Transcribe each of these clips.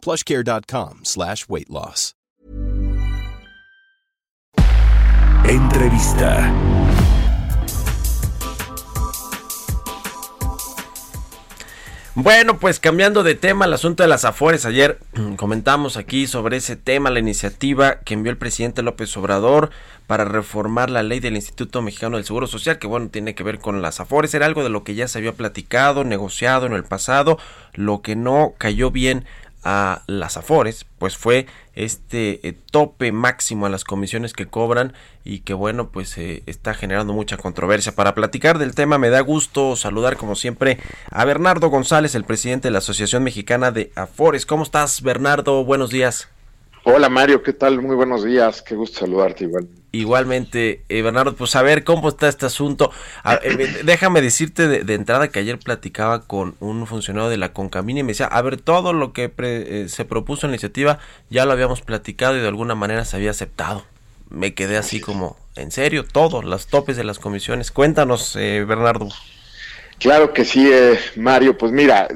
plushcare.com slash weight loss. Entrevista. Bueno, pues cambiando de tema, el asunto de las afores. Ayer comentamos aquí sobre ese tema, la iniciativa que envió el presidente López Obrador para reformar la ley del Instituto Mexicano del Seguro Social, que bueno, tiene que ver con las afores. Era algo de lo que ya se había platicado, negociado en el pasado. Lo que no cayó bien a las Afores, pues fue este eh, tope máximo a las comisiones que cobran y que bueno, pues eh, está generando mucha controversia. Para platicar del tema me da gusto saludar como siempre a Bernardo González, el presidente de la Asociación Mexicana de Afores. ¿Cómo estás, Bernardo? Buenos días. Hola Mario, ¿qué tal? Muy buenos días, qué gusto saludarte igual. Igualmente, eh, Bernardo, pues a ver cómo está este asunto. Eh, déjame decirte de, entrada que ayer platicaba con un funcionario de la Concamina y me decía, a ver, todo lo que eh, se propuso en la iniciativa ya lo habíamos platicado y de alguna manera se había aceptado. Me quedé así como, en serio, todo, las topes de las comisiones. Cuéntanos, Bernardo. Claro que sí, Mario. Pues mira,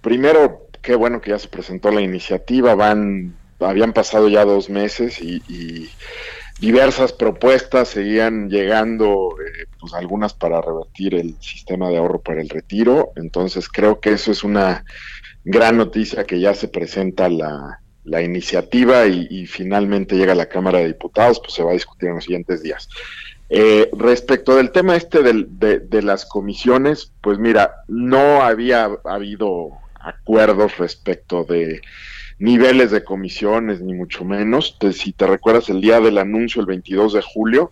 primero, qué bueno que ya se presentó la iniciativa, van habían pasado ya dos meses y, diversas propuestas seguían llegando, eh, pues algunas para revertir el sistema de ahorro para el retiro. Entonces creo que eso es una gran noticia que ya se presenta la, la iniciativa y, finalmente llega a la Cámara de Diputados, pues se va a discutir en los siguientes días. Eh, respecto del tema este de, de, las comisiones, pues mira, no había habido acuerdos respecto de niveles de comisiones, ni mucho menos. si te recuerdas, el día del anuncio, el 22 de julio,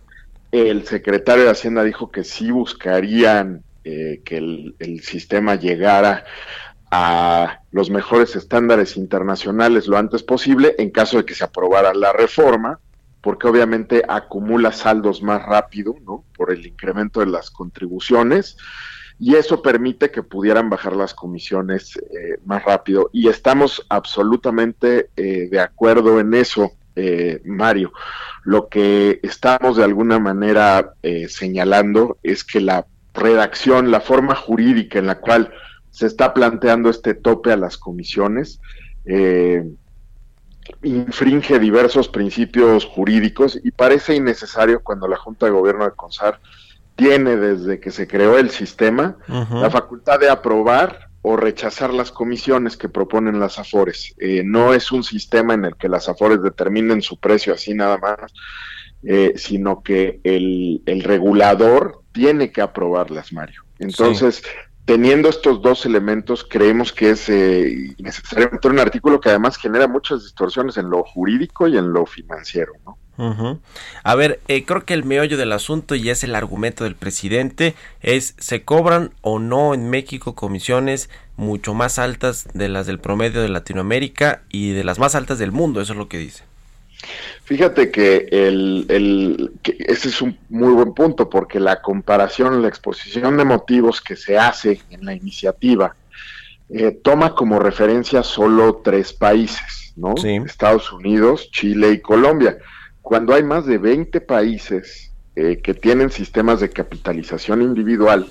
el secretario de Hacienda dijo que sí buscarían eh, que el, el, sistema llegara a los mejores estándares internacionales lo antes posible en caso de que se aprobara la reforma, porque obviamente acumula saldos más rápido, ¿no? Por el incremento de las contribuciones y eso permite que pudieran bajar las comisiones eh, más rápido. Y estamos absolutamente eh, de acuerdo en eso, eh, Mario. Lo que estamos de alguna manera señalando es que la redacción, la forma jurídica en la cual se está planteando este tope a las comisiones, infringe diversos principios jurídicos y parece innecesario cuando la Junta de Gobierno de CONSAR tiene desde que se creó el sistema la facultad de aprobar o rechazar las comisiones que proponen las AFORES. Eh, no es un sistema en el que las AFORES determinen su precio así nada más, eh, sino que el, regulador tiene que aprobarlas, Mario. Entonces, teniendo estos dos elementos, creemos que es eh, necesario meter un artículo que además genera muchas distorsiones en lo jurídico y en lo financiero, ¿no? A ver, eh, creo que el meollo del asunto y es el argumento del presidente es se cobran o no en México comisiones mucho más altas de las del promedio de Latinoamérica y de las más altas del mundo, eso es lo que dice. Fíjate que, el, ese es un muy buen punto porque la comparación, la exposición de motivos que se hace en la iniciativa eh, toma como referencia solo tres países, ¿no? Estados Unidos, Chile y Colombia cuando hay más de 20 países eh, que tienen sistemas de capitalización individual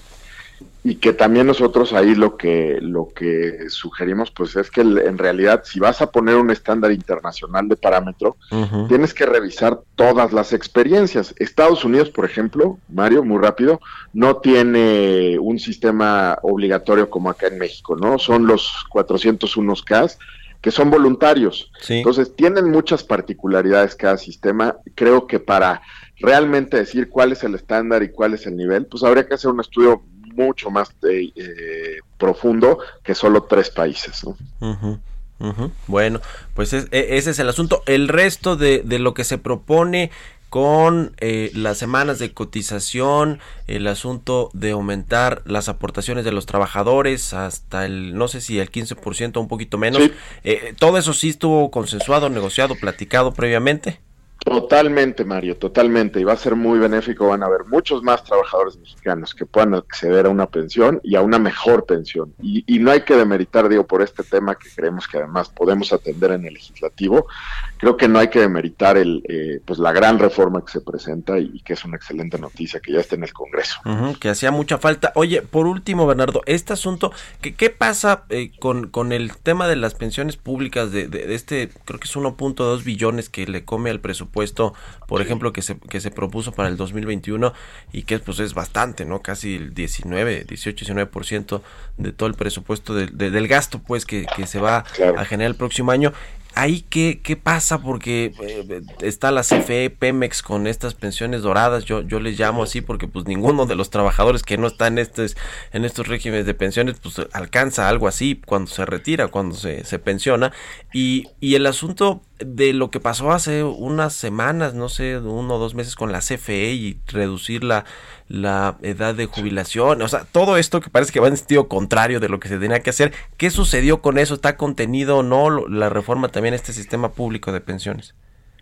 y que también nosotros ahí lo que lo que sugerimos pues es que en realidad si vas a poner un estándar internacional de parámetro tienes que revisar todas las experiencias. Estados Unidos por ejemplo Mario muy rápido no tiene un sistema obligatorio como acá en México no son los 401 K que son voluntarios. Entonces, tienen muchas particularidades cada sistema. Creo que para realmente decir cuál es el estándar y cuál es el nivel, pues habría que hacer un estudio mucho más eh, eh, profundo que solo tres países. Bueno, pues e, ese es el asunto. El resto de, de lo que se propone, con eh, las semanas de cotización, el asunto de aumentar las aportaciones de los trabajadores hasta el, no sé si el 15% o un poquito menos. Eh, ¿Todo eso sí estuvo consensuado, negociado, platicado previamente? Totalmente, Mario, totalmente. Y va a ser muy benéfico. Van a haber muchos más trabajadores mexicanos que puedan acceder a una pensión y a una mejor pensión. Y, no hay que demeritar, digo, por este tema que creemos que además podemos atender en el legislativo. Creo que no hay que demeritar el, eh, pues la gran reforma que se presenta y, que es una excelente noticia que ya está en el Congreso. que hacía mucha falta. Oye, por último, Bernardo, este asunto, ¿qué, qué pasa eh, con, con el tema de las pensiones públicas de, de este, creo que es 1.2 billones que le come al presupuesto? puesto, por ejemplo, que se, que se propuso para el 2021 y que pues es bastante, ¿no? Casi el 19, 18, 19% de todo el presupuesto del gasto, pues, que, que se va a generar el próximo año ahí qué, qué pasa porque eh, está la CFE, Pemex con estas pensiones doradas, yo, yo les llamo así porque pues ninguno de los trabajadores que no están en estos, en estos regímenes de pensiones pues alcanza algo así cuando se retira, cuando se, se pensiona. Y, y el asunto de lo que pasó hace unas semanas, no sé, uno o dos meses con la CFE y reducir la, la edad de jubilación, o sea, todo esto que parece que va en sentido contrario de lo que se tenía que hacer, ¿qué sucedió con eso? ¿Está contenido o no la reforma también a este sistema público de pensiones?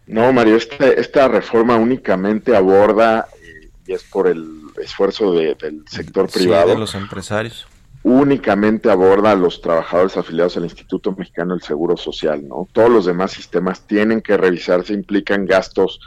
No, Mario, esta, esta reforma únicamente aborda, eh, y es por el esfuerzo del sector privado. de los empresarios únicamente aborda a los trabajadores afiliados al Instituto Mexicano del Seguro Social, ¿no? Todos los demás sistemas tienen que revisarse, implican gastos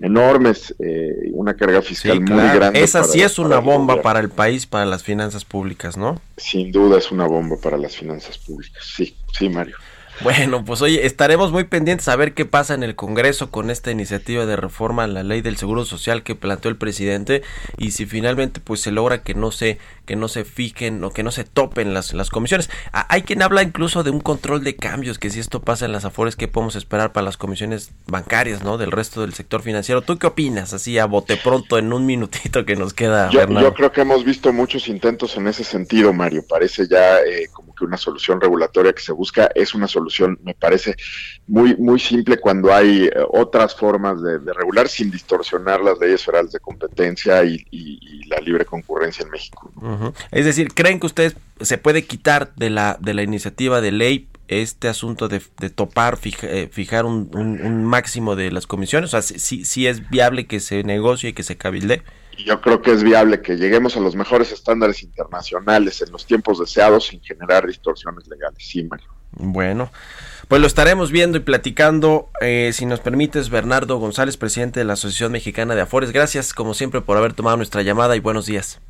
enormes, eh, una carga fiscal muy grande. Esa sí es una bomba para el país, para las finanzas públicas, ¿no? Sin duda es una bomba para las finanzas públicas, sí, sí, Mario. Bueno, pues oye, estaremos muy pendientes a ver qué pasa en el Congreso con esta iniciativa de reforma a la ley del Seguro Social que planteó el presidente y si finalmente pues se logra que no se que no se fijen o que no se topen las, las comisiones. hay quien habla incluso de un control de cambios, que si esto pasa en las afores, ¿qué podemos esperar para las comisiones bancarias, no? Del resto del sector financiero. ¿Tú qué opinas? Así a bote pronto en un minutito que nos queda, yo, Yo creo que hemos visto muchos intentos en ese sentido, Mario. Parece ya eh, que una solución regulatoria que se busca es una solución me parece muy, muy simple cuando hay eh, otras formas de, regular sin distorsionar las leyes federales de competencia y, la libre concurrencia en México. Es decir, ¿creen que ustedes se puede quitar de la, de la iniciativa de ley este asunto de, topar, eh, fijar un, máximo de las comisiones? O sea, si, si es viable que se negocie y que se cabilde yo creo que es viable que lleguemos a los mejores estándares internacionales en los tiempos deseados sin generar distorsiones legales. Sí, Mario. Bueno, pues lo estaremos viendo y platicando. Eh, si nos permites, Bernardo González, presidente de la Asociación Mexicana de Afores. Gracias, como siempre, por haber tomado nuestra llamada y buenos días.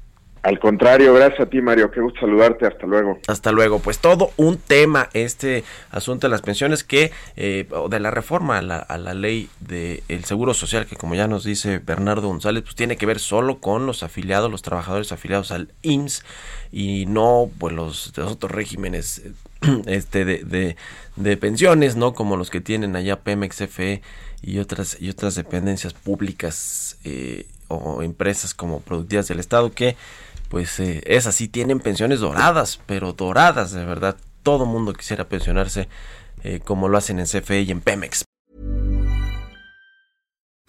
Al contrario, gracias a ti, Mario. Qué gusto saludarte. Hasta luego. Hasta luego. Pues todo un tema, este asunto de las pensiones que, eh, de la reforma a la, ley del Seguro Social, que como ya nos dice Bernardo González, pues tiene que ver solo con los afiliados, los trabajadores afiliados al IMSS y no, pues los, los otros regímenes este de, de, pensiones, ¿no? Como los que tienen allá Pemex, FE y otras, y otras dependencias públicas eh, o empresas como productivas del Estado que pues eh, es así, tienen pensiones doradas, pero doradas de verdad. Todo mundo quisiera pensionarse eh, como lo hacen en CFE y en Pemex.